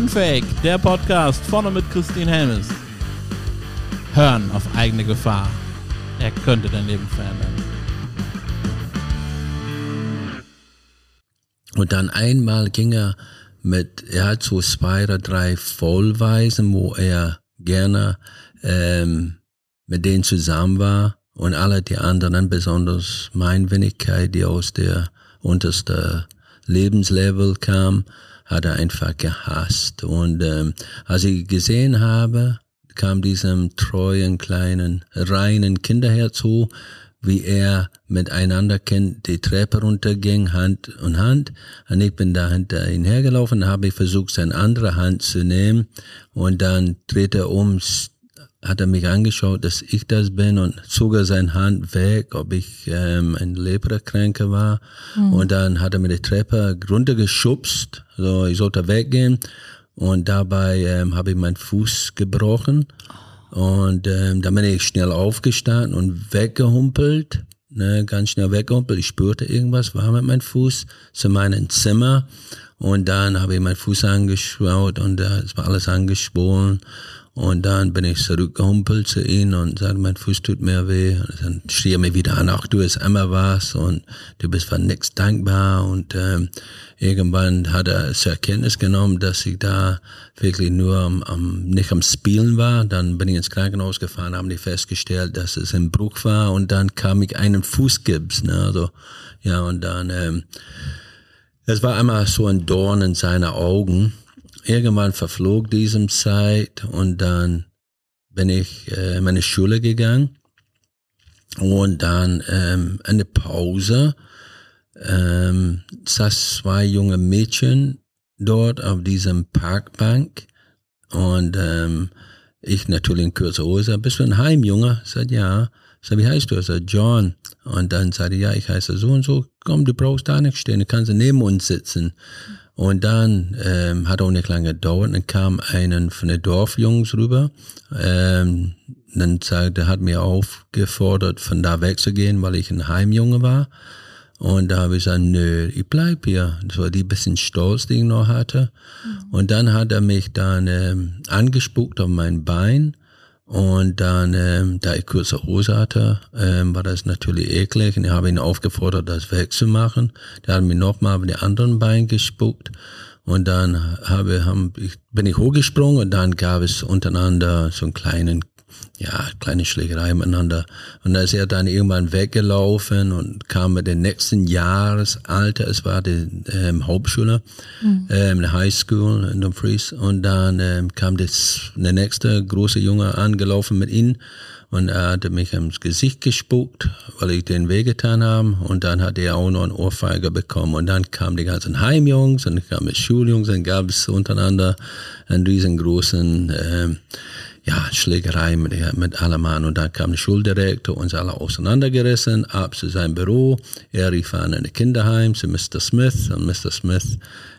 Unfake, der Podcast vorne mit Christine Helmes. Hören auf eigene Gefahr. Er könnte dein Leben verändern. Und dann einmal ging er mit, er hat so zwei oder drei Vollweisen, wo er gerne ähm, mit denen zusammen war und alle die anderen, besonders mein Wenigkeit, die aus der untersten Lebenslevel kam, hat er einfach gehasst. Und ähm, als ich gesehen habe, kam diesem treuen, kleinen, reinen Kinderherz hoch, wie er miteinander kennt, die Treppe runterging, Hand und Hand. Und ich bin da hinter ihn hergelaufen, habe ich versucht, seine andere Hand zu nehmen. Und dann dreht er um, hat er mich angeschaut, dass ich das bin und zog er seine Hand weg, ob ich ähm, ein Leprakranker war. Mhm. Und dann hat er mir die Treppe runtergeschubst, so ich sollte weggehen. Und dabei ähm, habe ich meinen Fuß gebrochen. Und ähm, dann bin ich schnell aufgestanden und weggehumpelt, ne, ganz schnell weggehumpelt. Ich spürte irgendwas, war mit meinem Fuß zu meinem Zimmer. Und dann habe ich meinen Fuß angeschaut und es war alles angeschwollen. Und dann bin ich zurückgehumpelt zu ihm und sagte, mein Fuß tut mir weh. Und dann schrie er mir wieder an, ach, du bist immer was und du bist für nichts dankbar. Und ähm, irgendwann hat er zur Erkenntnis genommen, dass ich da wirklich nur am, am, nicht am Spielen war. Dann bin ich ins Krankenhaus gefahren, haben die festgestellt, dass es ein Bruch war. Und dann kam ich einen Fußgips. Ne? Also, ja, und dann, ähm, es war einmal so ein Dorn in seine Augen irgendwann verflog diesem Zeit und dann bin ich äh, in meine Schule gegangen und dann ähm, eine Pause ähm, saß zwei junge Mädchen dort auf diesem Parkbank und ähm, ich natürlich in kurzer Hose, bist du ein Heimjunge? Ich sagte, ja. Sagte, wie heißt du? Sagte, John. Und dann sagte ich, ja, ich heiße so und so. Komm, du brauchst da nicht stehen, du kannst neben uns sitzen. Und dann ähm, hat auch nicht lange gedauert, dann kam einen von den Dorfjungs rüber. Ähm, dann sagte, hat mir aufgefordert, von da wegzugehen, weil ich ein Heimjunge war. Und da habe ich gesagt, nö, ich bleib hier. Das war die bisschen Stolz, die ich noch hatte. Mhm. Und dann hat er mich dann ähm, angespuckt auf mein Bein und dann, ähm, da ich kurze Hose hatte, ähm, war das natürlich eklig. Und ich habe ihn aufgefordert, das wegzumachen. Der hat mir nochmal auf die anderen Beine gespuckt. Und dann habe, haben, ich, bin ich hochgesprungen und dann gab es untereinander so einen kleinen ja, kleine Schlägerei miteinander. Und da ist er dann irgendwann weggelaufen und kam mit dem nächsten Jahresalter, es war die ähm, Hauptschule, mhm. ähm, High School in Dumfries. Und dann ähm, kam das, der nächste große Junge angelaufen mit ihm und er hatte mich ins Gesicht gespuckt, weil ich den wehgetan habe. Und dann hat er auch noch einen Ohrfeige bekommen. Und dann kamen die ganzen Heimjungs und kamen die Schuljungs und gab es untereinander einen riesengroßen ähm, ja, Schlägerei mit, mit allem an. Und dann kam der Schuldirektor, uns alle auseinandergerissen, ab zu seinem Büro. Er rief an in das Kinderheim zu Mr. Smith. Und Mr. Smith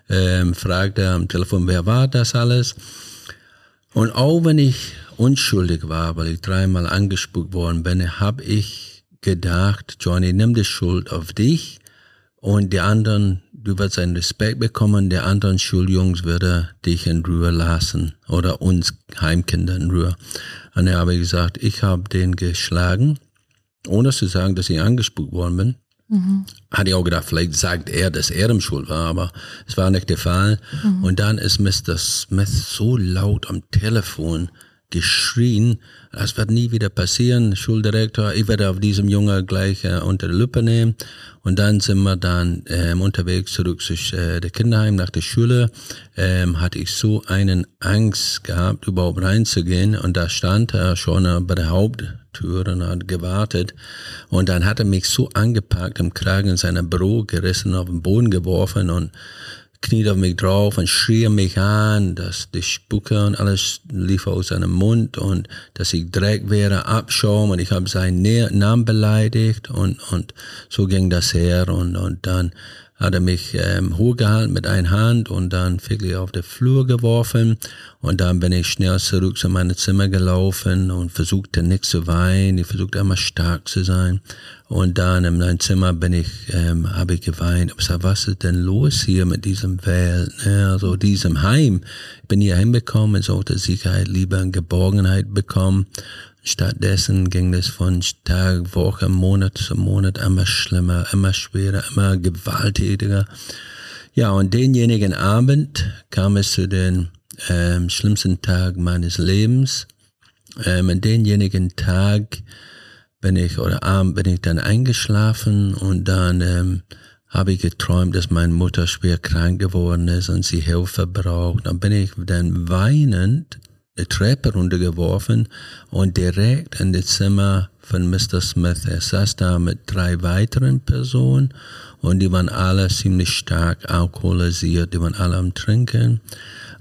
ähm, fragte am Telefon, wer war das alles? Und auch wenn ich unschuldig war, weil ich dreimal angespuckt worden bin, habe ich gedacht, Johnny, nimm die Schuld auf dich und die anderen du wirst einen Respekt bekommen, der anderen Schuljungs würde dich in Ruhe lassen oder uns Heimkinder in Ruhe. Und er habe gesagt, ich habe den geschlagen, ohne zu sagen, dass ich angespuckt worden bin. Mhm. Hatte ich auch gedacht, vielleicht sagt er, dass er im Schuld war, aber es war nicht der Fall. Mhm. Und dann ist Mr. Smith so laut am Telefon geschrien, das wird nie wieder passieren, Schuldirektor, ich werde auf diesem Junge gleich äh, unter die Lupe nehmen. Und dann sind wir dann ähm, unterwegs zurück zu äh, der Kinderheim nach der Schule. Ähm, hatte ich so einen Angst gehabt, überhaupt reinzugehen. Und da stand er schon äh, bei der Haupttür und hat gewartet. Und dann hat er mich so angepackt, im Kragen in seiner Büro gerissen, auf den Boden geworfen und kniet auf mich drauf und schrie mich an, dass die Spucke und alles lief aus seinem Mund und dass ich Dreck wäre, Abschaum und ich habe seinen Namen beleidigt und, und so ging das her und, und dann hat er mich ähm, hochgehalten mit einer Hand und dann wirklich auf den Flur geworfen. Und dann bin ich schnell zurück zu meinem Zimmer gelaufen und versuchte nicht zu weinen. Ich versuchte immer stark zu sein. Und dann in meinem Zimmer bin ich, ähm, habe ich geweint. Ich sag, was ist denn los hier mit diesem Welt, ne? also diesem Heim? Ich bin hier hinbekommen, sollte Sicherheit, Liebe und Geborgenheit bekommen. Stattdessen ging es von Tag, Woche, Monat zu Monat immer schlimmer, immer schwerer, immer gewalttätiger. Ja, und denjenigen Abend kam es zu den ähm, schlimmsten Tag meines Lebens. Ähm, an denjenigen Tag bin ich, oder Abend bin ich dann eingeschlafen und dann ähm, habe ich geträumt, dass meine Mutter schwer krank geworden ist und sie Hilfe braucht. Dann bin ich dann weinend Treppe runtergeworfen und direkt in das Zimmer von Mr. Smith. Er saß da mit drei weiteren Personen und die waren alle ziemlich stark alkoholisiert, die waren alle am Trinken.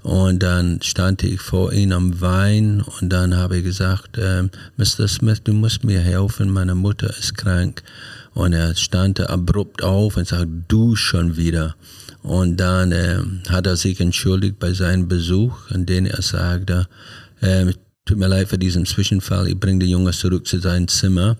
Und dann stand ich vor ihm am Wein und dann habe ich gesagt, äh, Mr. Smith, du musst mir helfen, meine Mutter ist krank. Und er stand abrupt auf und sagte, du schon wieder. Und dann äh, hat er sich entschuldigt bei seinem Besuch, in dem er sagte, äh, tut mir leid für diesen Zwischenfall, ich bringe den Junge zurück zu seinem Zimmer.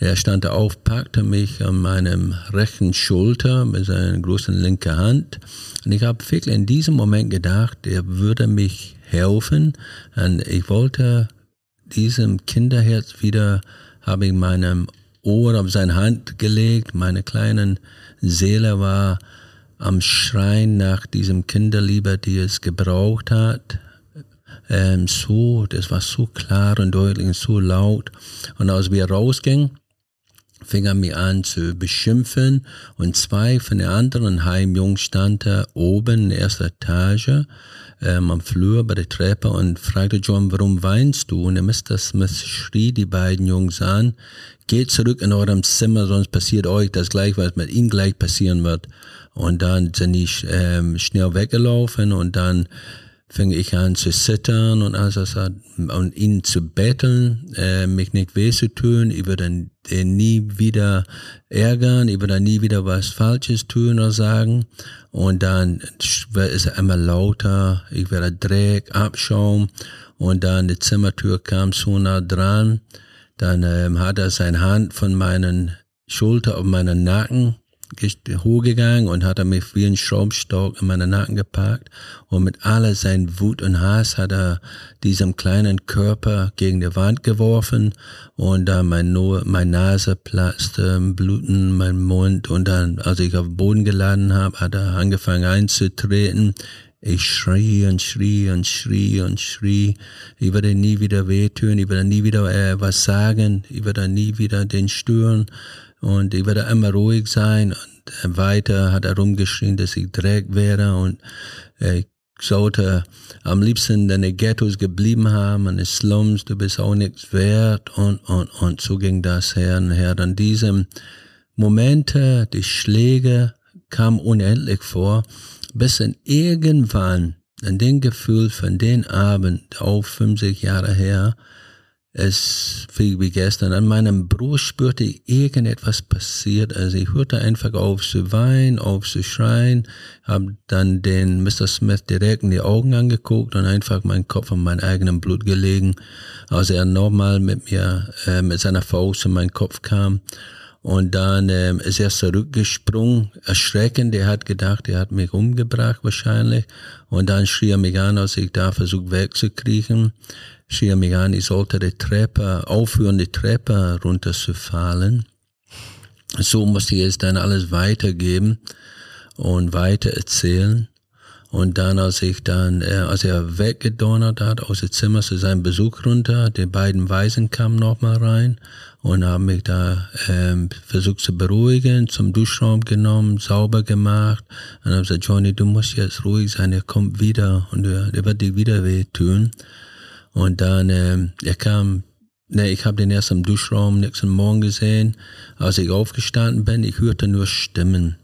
Er stand auf, packte mich an meinem rechten Schulter mit seiner großen linken Hand. Und ich habe wirklich in diesem Moment gedacht, er würde mich helfen. Und ich wollte diesem Kinderherz wieder, habe ich meinem Ohr auf seine Hand gelegt. Meine kleine Seele war am Schreien nach diesem Kinderliebe, die es gebraucht hat. Ähm, so, das war so klar und deutlich und so laut. Und als wir rausgingen, fing er mich an zu beschimpfen und zwei von den anderen Heimjungs standen oben in der ersten Etage ähm, am Flur bei der Treppe und fragte John, warum weinst du? Und der Mr. Smith schrie die beiden Jungs an, geht zurück in eurem Zimmer, sonst passiert euch das gleich, was mit ihnen gleich passieren wird. Und dann sind die ähm, schnell weggelaufen und dann fing ich an zu zittern und das und ihn zu betteln, äh, mich nicht weh zu tun, ich würde ihn nie wieder ärgern, ich würde nie wieder was Falsches tun oder sagen. Und dann ist er immer lauter, ich werde Dreck, Abschaum und dann die Zimmertür kam so nah dran. Dann ähm, hat er seine Hand von meinen Schulter auf meinen Nacken hochgegangen und hat er mich wie ein Schraubstock in meinen Nacken gepackt und mit aller sein Wut und Hass hat er diesem kleinen Körper gegen die Wand geworfen und dann mein, no mein Nase platzte, Bluten, mein Mund und dann, als ich auf den Boden geladen habe, hat er angefangen einzutreten. Ich schrie und schrie und schrie und schrie. Ich werde nie wieder wehtun, ich werde nie wieder äh, was sagen, ich werde nie wieder den stören. Und ich werde immer ruhig sein. Und weiter hat er rumgeschrien, dass ich Dreck wäre und ich sollte am liebsten in den Ghettos geblieben haben, in den Slums, du bist auch nichts wert und, und, und so ging das her und her. An diesem Momente, die Schläge kamen unendlich vor, bis in irgendwann, in dem Gefühl von den Abend, auch 50 Jahre her, es wie gestern an meinem Brust spürte ich irgendetwas passiert. Also ich hörte einfach auf zu weinen, auf zu schreien, habe dann den Mr. Smith direkt in die Augen angeguckt und einfach meinen Kopf an mein eigenem Blut gelegen. Als er nochmal mit mir, äh, mit seiner Faust in meinen Kopf kam. Und dann ähm, ist er zurückgesprungen, erschreckend. Er hat gedacht, er hat mich umgebracht wahrscheinlich. Und dann schrie er mich an, als ich da versucht wegzukriechen an, ich sollte die Treppe, aufhören, die Treppe runterzufallen. So musste ich es dann alles weitergeben und weiter erzählen. Und dann, als ich dann, äh, als er weggedonnert hat aus dem Zimmer zu seinem Besuch runter, die beiden Weisen kamen nochmal rein und haben mich da ähm, versucht zu beruhigen, zum Duschraum genommen, sauber gemacht. Und haben gesagt, Johnny, du musst jetzt ruhig sein, er kommt wieder und er, er wird dich wieder wehtun. Und dann, äh, er kam, ne, ich habe den erst im Duschraum nächsten Morgen gesehen. Als ich aufgestanden bin, ich hörte nur Stimmen.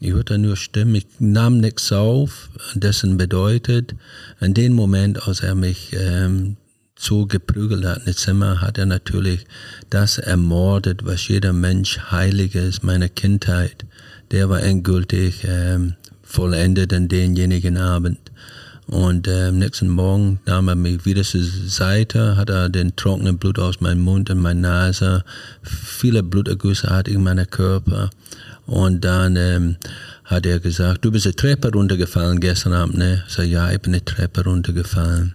Ich hörte nur Stimmen, ich nahm nichts auf, dessen bedeutet, in dem Moment, als er mich ähm, so geprügelt hat in das Zimmer, hat er natürlich das ermordet, was jeder Mensch Heiliges meiner Kindheit, der war endgültig ähm, vollendet an denjenigen Abend. Und äh, am nächsten Morgen nahm er mich wieder zur Seite, hat er den trockenen Blut aus meinem Mund und meiner Nase, viele Blutergüsse hatte ich in meinem Körper. Und dann ähm, hat er gesagt, du bist eine Treppe runtergefallen gestern Abend, ne? Ich sag, ja, ich bin eine Treppe runtergefallen.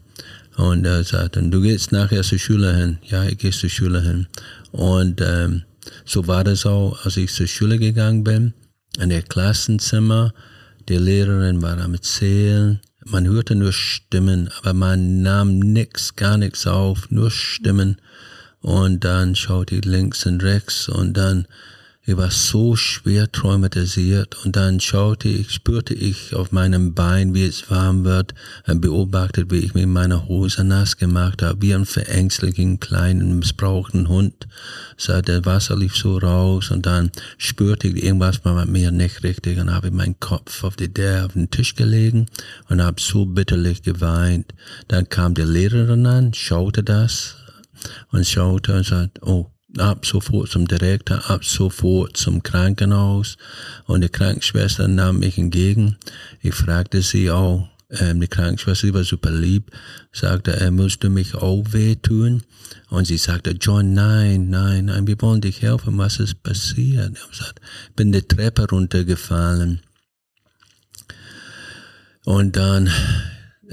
Und er sagte, du gehst nachher zur Schule hin. Ja, ich gehe zur Schule hin. Und ähm, so war das auch, als ich zur Schule gegangen bin, in der Klassenzimmer. Die Lehrerin war am Erzählen man hörte nur Stimmen, aber man nahm nix, gar nichts auf, nur Stimmen. Und dann schaute ich links und rechts und dann ich war so schwer traumatisiert und dann schaute ich, spürte ich auf meinem Bein, wie es warm wird, und beobachtet, wie ich mir meine Hose nass gemacht habe, wie ein verängstlichen kleinen, missbrauchten Hund. So, der Wasser lief so raus und dann spürte ich, irgendwas war mit mir nicht richtig und habe meinen Kopf auf, die, der, auf den Tisch gelegen und habe so bitterlich geweint. Dann kam die Lehrerin an, schaute das und schaute und sagte, oh, ab sofort zum Direktor, ab sofort zum Krankenhaus. Und die Krankenschwester nahm mich entgegen. Ich fragte sie auch, ähm, die Krankenschwester sie war super lieb, sagte, er müsste mich auch wehtun. Und sie sagte, John, nein, nein, nein, wir wollen dich helfen, was ist passiert? Ich gesagt, bin die Treppe runtergefallen. Und dann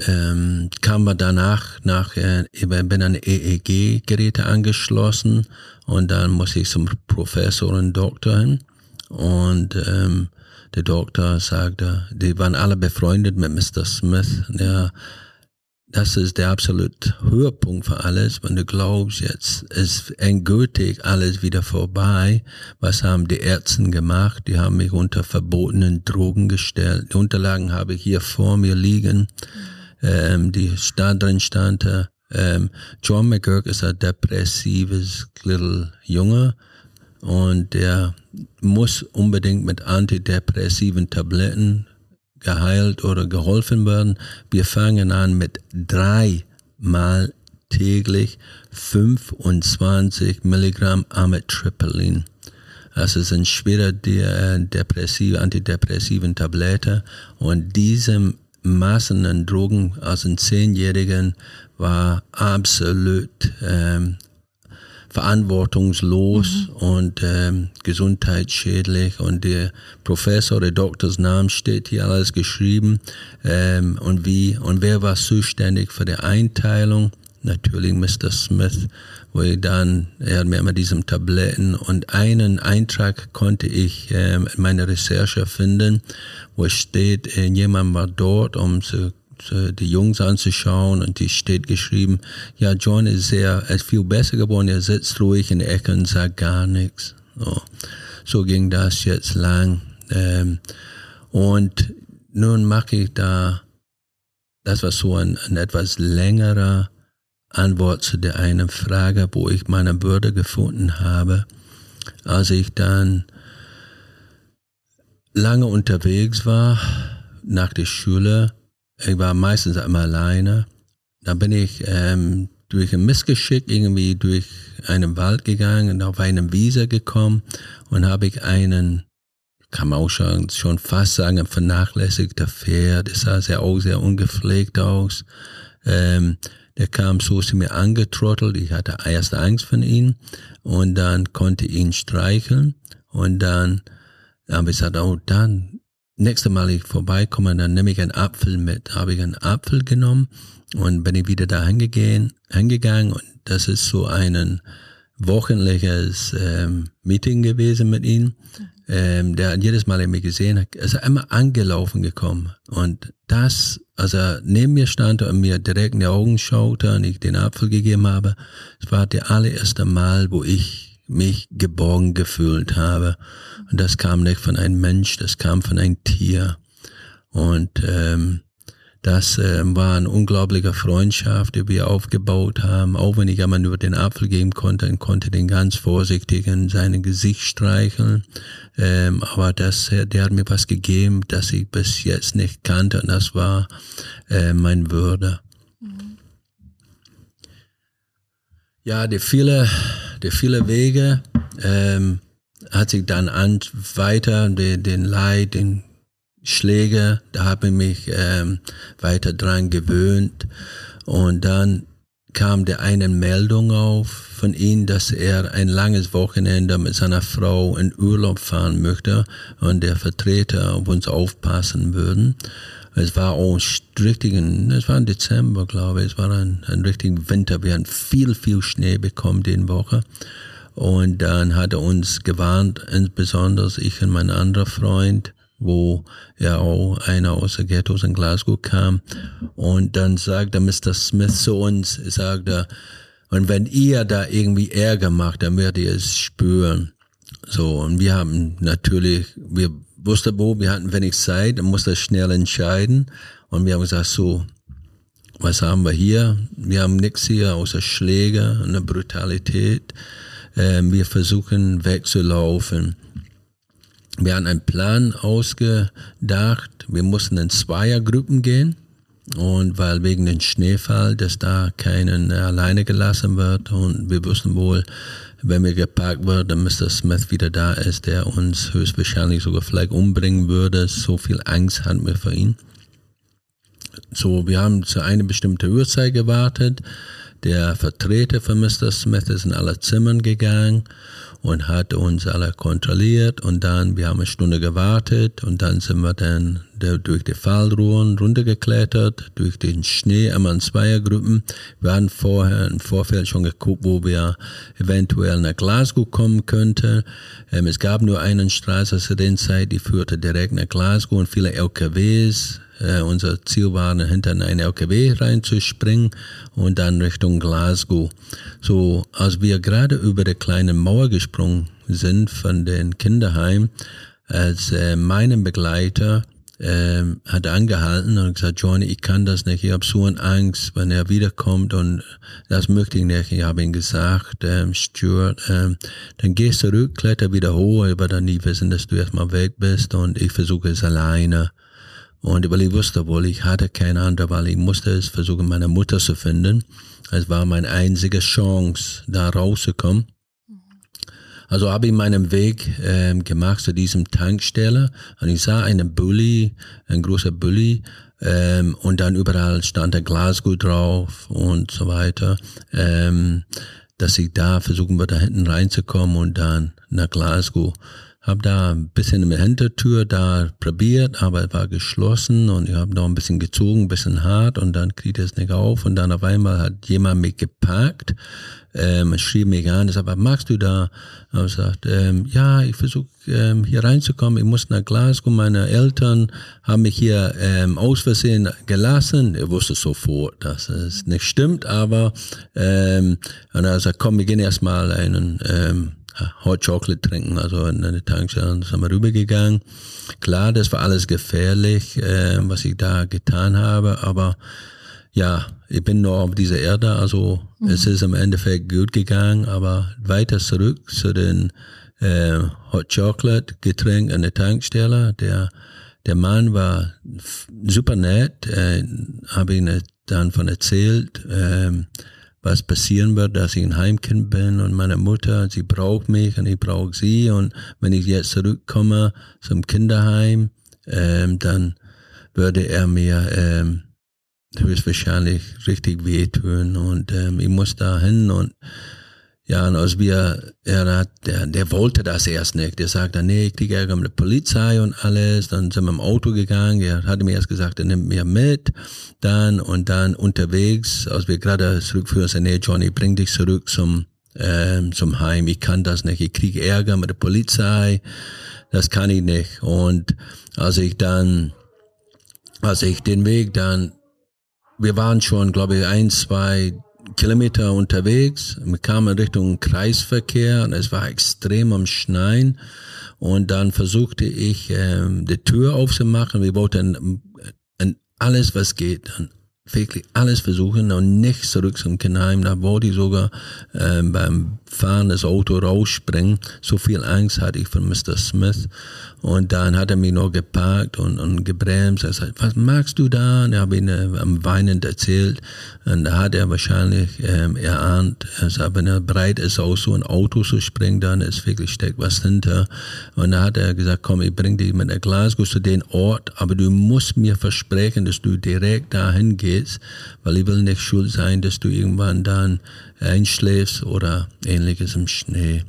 ähm, kam wir danach nach, äh, ich bin an EEG-Geräte angeschlossen und dann muss ich zum Professor und Doktor hin. Und ähm, der Doktor sagte, die waren alle befreundet mit Mr. Smith. Ja, das ist der absolute Höhepunkt für alles, wenn du glaubst, jetzt ist endgültig alles wieder vorbei. Was haben die Ärzte gemacht? Die haben mich unter verbotenen Drogen gestellt. Die Unterlagen habe ich hier vor mir liegen. Ähm, die stand drin stand, äh, ähm, John McGurk ist ein depressives little Junge und der muss unbedingt mit antidepressiven Tabletten geheilt oder geholfen werden. Wir fangen an mit dreimal täglich 25 Milligramm Amitriptyline. Das ist ein schwerer depressive, antidepressiven Tablette und diesem Massen an Drogen aus den Zehnjährigen war absolut ähm, verantwortungslos mhm. und ähm, gesundheitsschädlich und der Professor, der Doktors Name steht hier alles geschrieben ähm, und wie und wer war zuständig für die Einteilung? Natürlich Mr. Smith, wo ich dann, er hat mir immer diesen Tabletten und einen Eintrag konnte ich ähm, in meiner Recherche finden, wo steht, äh, jemand war dort, um zu äh, die Jungs anzuschauen und die steht geschrieben, ja, John ist sehr, ist viel besser geworden, er sitzt ruhig in der Ecke und sagt gar nichts. So, so ging das jetzt lang. Ähm, und nun mache ich da, das war so ein, ein etwas längerer Antwort zu der einen Frage, wo ich meine Würde gefunden habe, als ich dann lange unterwegs war nach der Schule ich war meistens immer alleine. Da bin ich ähm, durch ein Missgeschick irgendwie durch einen Wald gegangen und auf eine Wiese gekommen und habe ich einen, kann man auch schon, schon fast sagen, vernachlässigter Pferd. Es sah sehr, auch sehr ungepflegt aus. Ähm, der kam so zu mir angetrottelt. Ich hatte erst Angst von ihm und dann konnte ich ihn streicheln und dann habe ich gesagt, oh, dann nächste Mal ich vorbeikomme, dann nehme ich einen Apfel mit. Habe ich einen Apfel genommen und bin ich wieder da hingegangen, hingegangen und das ist so ein wochenliches ähm, Meeting gewesen mit ihm. Ähm, der hat jedes Mal, er mich gesehen hat, ist er immer angelaufen gekommen. Und das, als er neben mir stand und mir direkt in die Augen schaute und ich den Apfel gegeben habe, es war das allererste Mal, wo ich mich geborgen gefühlt habe. Und das kam nicht von einem Mensch, das kam von einem Tier. Und ähm, das äh, war eine unglaubliche Freundschaft, die wir aufgebaut haben. Auch wenn ich einmal nur den Apfel geben konnte, konnte den ganz vorsichtig in sein Gesicht streicheln. Ähm, aber das, äh, der hat mir was gegeben, das ich bis jetzt nicht kannte. Und das war äh, mein Würde. Mhm. Ja, die viele, die viele Wege. Ähm, hat sich dann an, weiter den, den Leid, den Schläge, da habe ich mich ähm, weiter dran gewöhnt. Und dann kam der eine Meldung auf von ihm, dass er ein langes Wochenende mit seiner Frau in Urlaub fahren möchte und der Vertreter auf uns aufpassen würden. Es war auch richtig, es war im Dezember, glaube ich, es war ein, ein richtiger Winter. Wir hatten viel, viel Schnee bekommen den Woche. Und dann hat er uns gewarnt, insbesondere ich und mein anderer Freund, wo ja auch einer aus der Ghettos in Glasgow kam. Und dann sagte Mr. Smith zu uns, sagte, und wenn ihr da irgendwie Ärger macht, dann werdet ihr es spüren. So, und wir haben natürlich, wir wussten wo, wir hatten wenig Zeit, dann musste schnell entscheiden. Und wir haben gesagt, so, was haben wir hier? Wir haben nichts hier außer Schläge und Brutalität. Ähm, wir versuchen wegzulaufen. Wir haben einen Plan ausgedacht. Wir mussten in Zweiergruppen gehen. Und weil wegen dem Schneefall, dass da keinen alleine gelassen wird. Und wir wussten wohl, wenn wir geparkt werden, dann Mr. Smith wieder da ist, der uns höchstwahrscheinlich sogar vielleicht umbringen würde. So viel Angst hatten wir vor ihm. So, wir haben zu einer bestimmten Uhrzeit gewartet. Der Vertreter von Mr. Smith ist in alle Zimmern gegangen und hat uns alle kontrolliert und dann, wir haben eine Stunde gewartet und dann sind wir dann durch die Fallruhen runtergeklettert, durch den Schnee, einmal in Zweiergruppen. Wir hatten vorher im Vorfeld schon geguckt, wo wir eventuell nach Glasgow kommen könnten. Ähm, es gab nur einen Straße zu der Zeit, die führte direkt nach Glasgow und viele LKWs äh, unser Ziel war, hinter in einen LKW reinzuspringen und dann Richtung Glasgow. So, als wir gerade über der kleinen Mauer gesprungen sind von den Kinderheim, als äh, mein Begleiter äh, hat angehalten und gesagt, Johnny, ich kann das nicht, ich habe so eine Angst, wenn er wiederkommt und das möchte ich nicht. Ich habe ihm gesagt, ähm, Stuart, ähm, dann geh zurück, kletter wieder hoch, aber dann nie wissen, dass du erstmal weg bist und ich versuche es alleine. Und weil ich wusste wohl, ich hatte keine andere, weil ich musste es versuchen, meine Mutter zu finden. Es war meine einzige Chance, da rauszukommen. Also habe ich meinen Weg ähm, gemacht zu diesem Tankstelle und ich sah einen Bulli, ein großer Bulli ähm, und dann überall stand der Glasgow drauf und so weiter, ähm, dass ich da versuchen würde, da hinten reinzukommen und dann nach Glasgow. Hab da ein bisschen der Hintertür da probiert, aber es war geschlossen und ich habe noch ein bisschen gezogen, ein bisschen hart und dann kriegt es nicht auf und dann auf einmal hat jemand mich gepackt, ähm, schrieb mich an, sagt, was machst du da? Und ich sagte, ähm, ja, ich versuche ähm, hier reinzukommen, ich muss nach Glasgow, meine Eltern haben mich hier ähm, aus Versehen gelassen. Er wusste sofort, dass es nicht stimmt, aber ähm, und er sagt, komm, wir gehen erstmal einen ähm, Hot Chocolate trinken, also in eine Tankstelle, sind wir rübergegangen. Klar, das war alles gefährlich, äh, was ich da getan habe, aber ja, ich bin noch auf dieser Erde, also mhm. es ist im Endeffekt gut gegangen, aber weiter zurück zu den äh, Hot Chocolate Getränk an der Tankstelle. Der der Mann war super nett, äh, habe ihn dann von erzählt. Ähm, was passieren wird, dass ich ein Heimkind bin und meine Mutter, sie braucht mich und ich brauche sie. Und wenn ich jetzt zurückkomme zum Kinderheim, ähm, dann würde er mir ähm, höchstwahrscheinlich richtig wehtun. Und ähm, ich muss da hin und ja, und als wir, er hat, der, der wollte das erst nicht. Der sagte, nee, ich kriege Ärger mit der Polizei und alles. Dann sind wir im Auto gegangen. Er hatte mir erst gesagt, er nimmt mir mit. Dann und dann unterwegs, als wir gerade zurückführen, sagte, nee, Johnny, bring dich zurück zum, ähm, zum Heim. Ich kann das nicht. Ich kriege Ärger mit der Polizei. Das kann ich nicht. Und als ich dann, als ich den Weg dann, wir waren schon, glaube ich, ein, zwei, Kilometer unterwegs. Wir kamen Richtung Kreisverkehr und es war extrem am Schneien. Und dann versuchte ich, ähm, die Tür aufzumachen. Wir wollten äh, alles, was geht, wirklich alles versuchen und nicht zurück zum Kinderheim. Da wollte ich sogar ähm, beim fahrendes Auto rausspringen. So viel Angst hatte ich von Mr. Smith. Und dann hat er mich noch geparkt und, und gebremst. Er sagt, was magst du da? Und ich habe ihn äh, am Weinen erzählt. Und da hat er wahrscheinlich ähm, erahnt, er sagt, wenn er bereit ist, aus so ein Auto zu springen, dann ist wirklich steckt was hinter. Und da hat er gesagt, komm, ich bring dich mit der Glasgow zu den Ort, aber du musst mir versprechen, dass du direkt dahin gehst, weil ich will nicht schuld sein, dass du irgendwann dann einschläfst oder ähnliches im Schnee.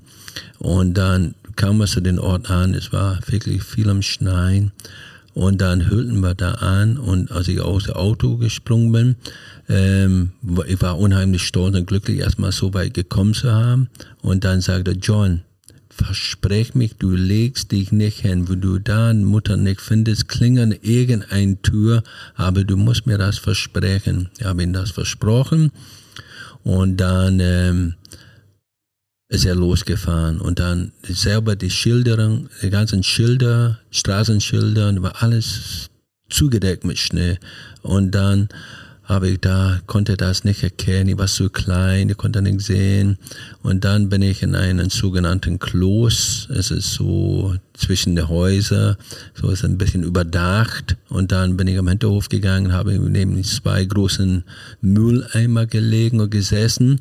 Und dann kam wir zu den Ort an, es war wirklich viel am Schneien. Und dann hüllten wir da an und als ich aus dem Auto gesprungen bin, ähm, ich war unheimlich stolz und glücklich, erstmal so weit gekommen zu haben. Und dann sagte John, versprech mich, du legst dich nicht hin, wo du da Mutter nicht findest, klingern irgendeine Tür, aber du musst mir das versprechen. Ich habe ihm das versprochen und dann ähm, ist er losgefahren. Und dann selber die Schilderung, die ganzen Schilder, Straßenschilder, war alles zugedeckt mit Schnee. Und dann habe ich da, konnte das nicht erkennen, ich war so klein, ich konnte nicht sehen. Und dann bin ich in einen sogenannten Kloß, es ist so zwischen den Häusern, so ist ein bisschen überdacht. Und dann bin ich am Hinterhof gegangen, habe neben zwei großen Mülleimer gelegen und gesessen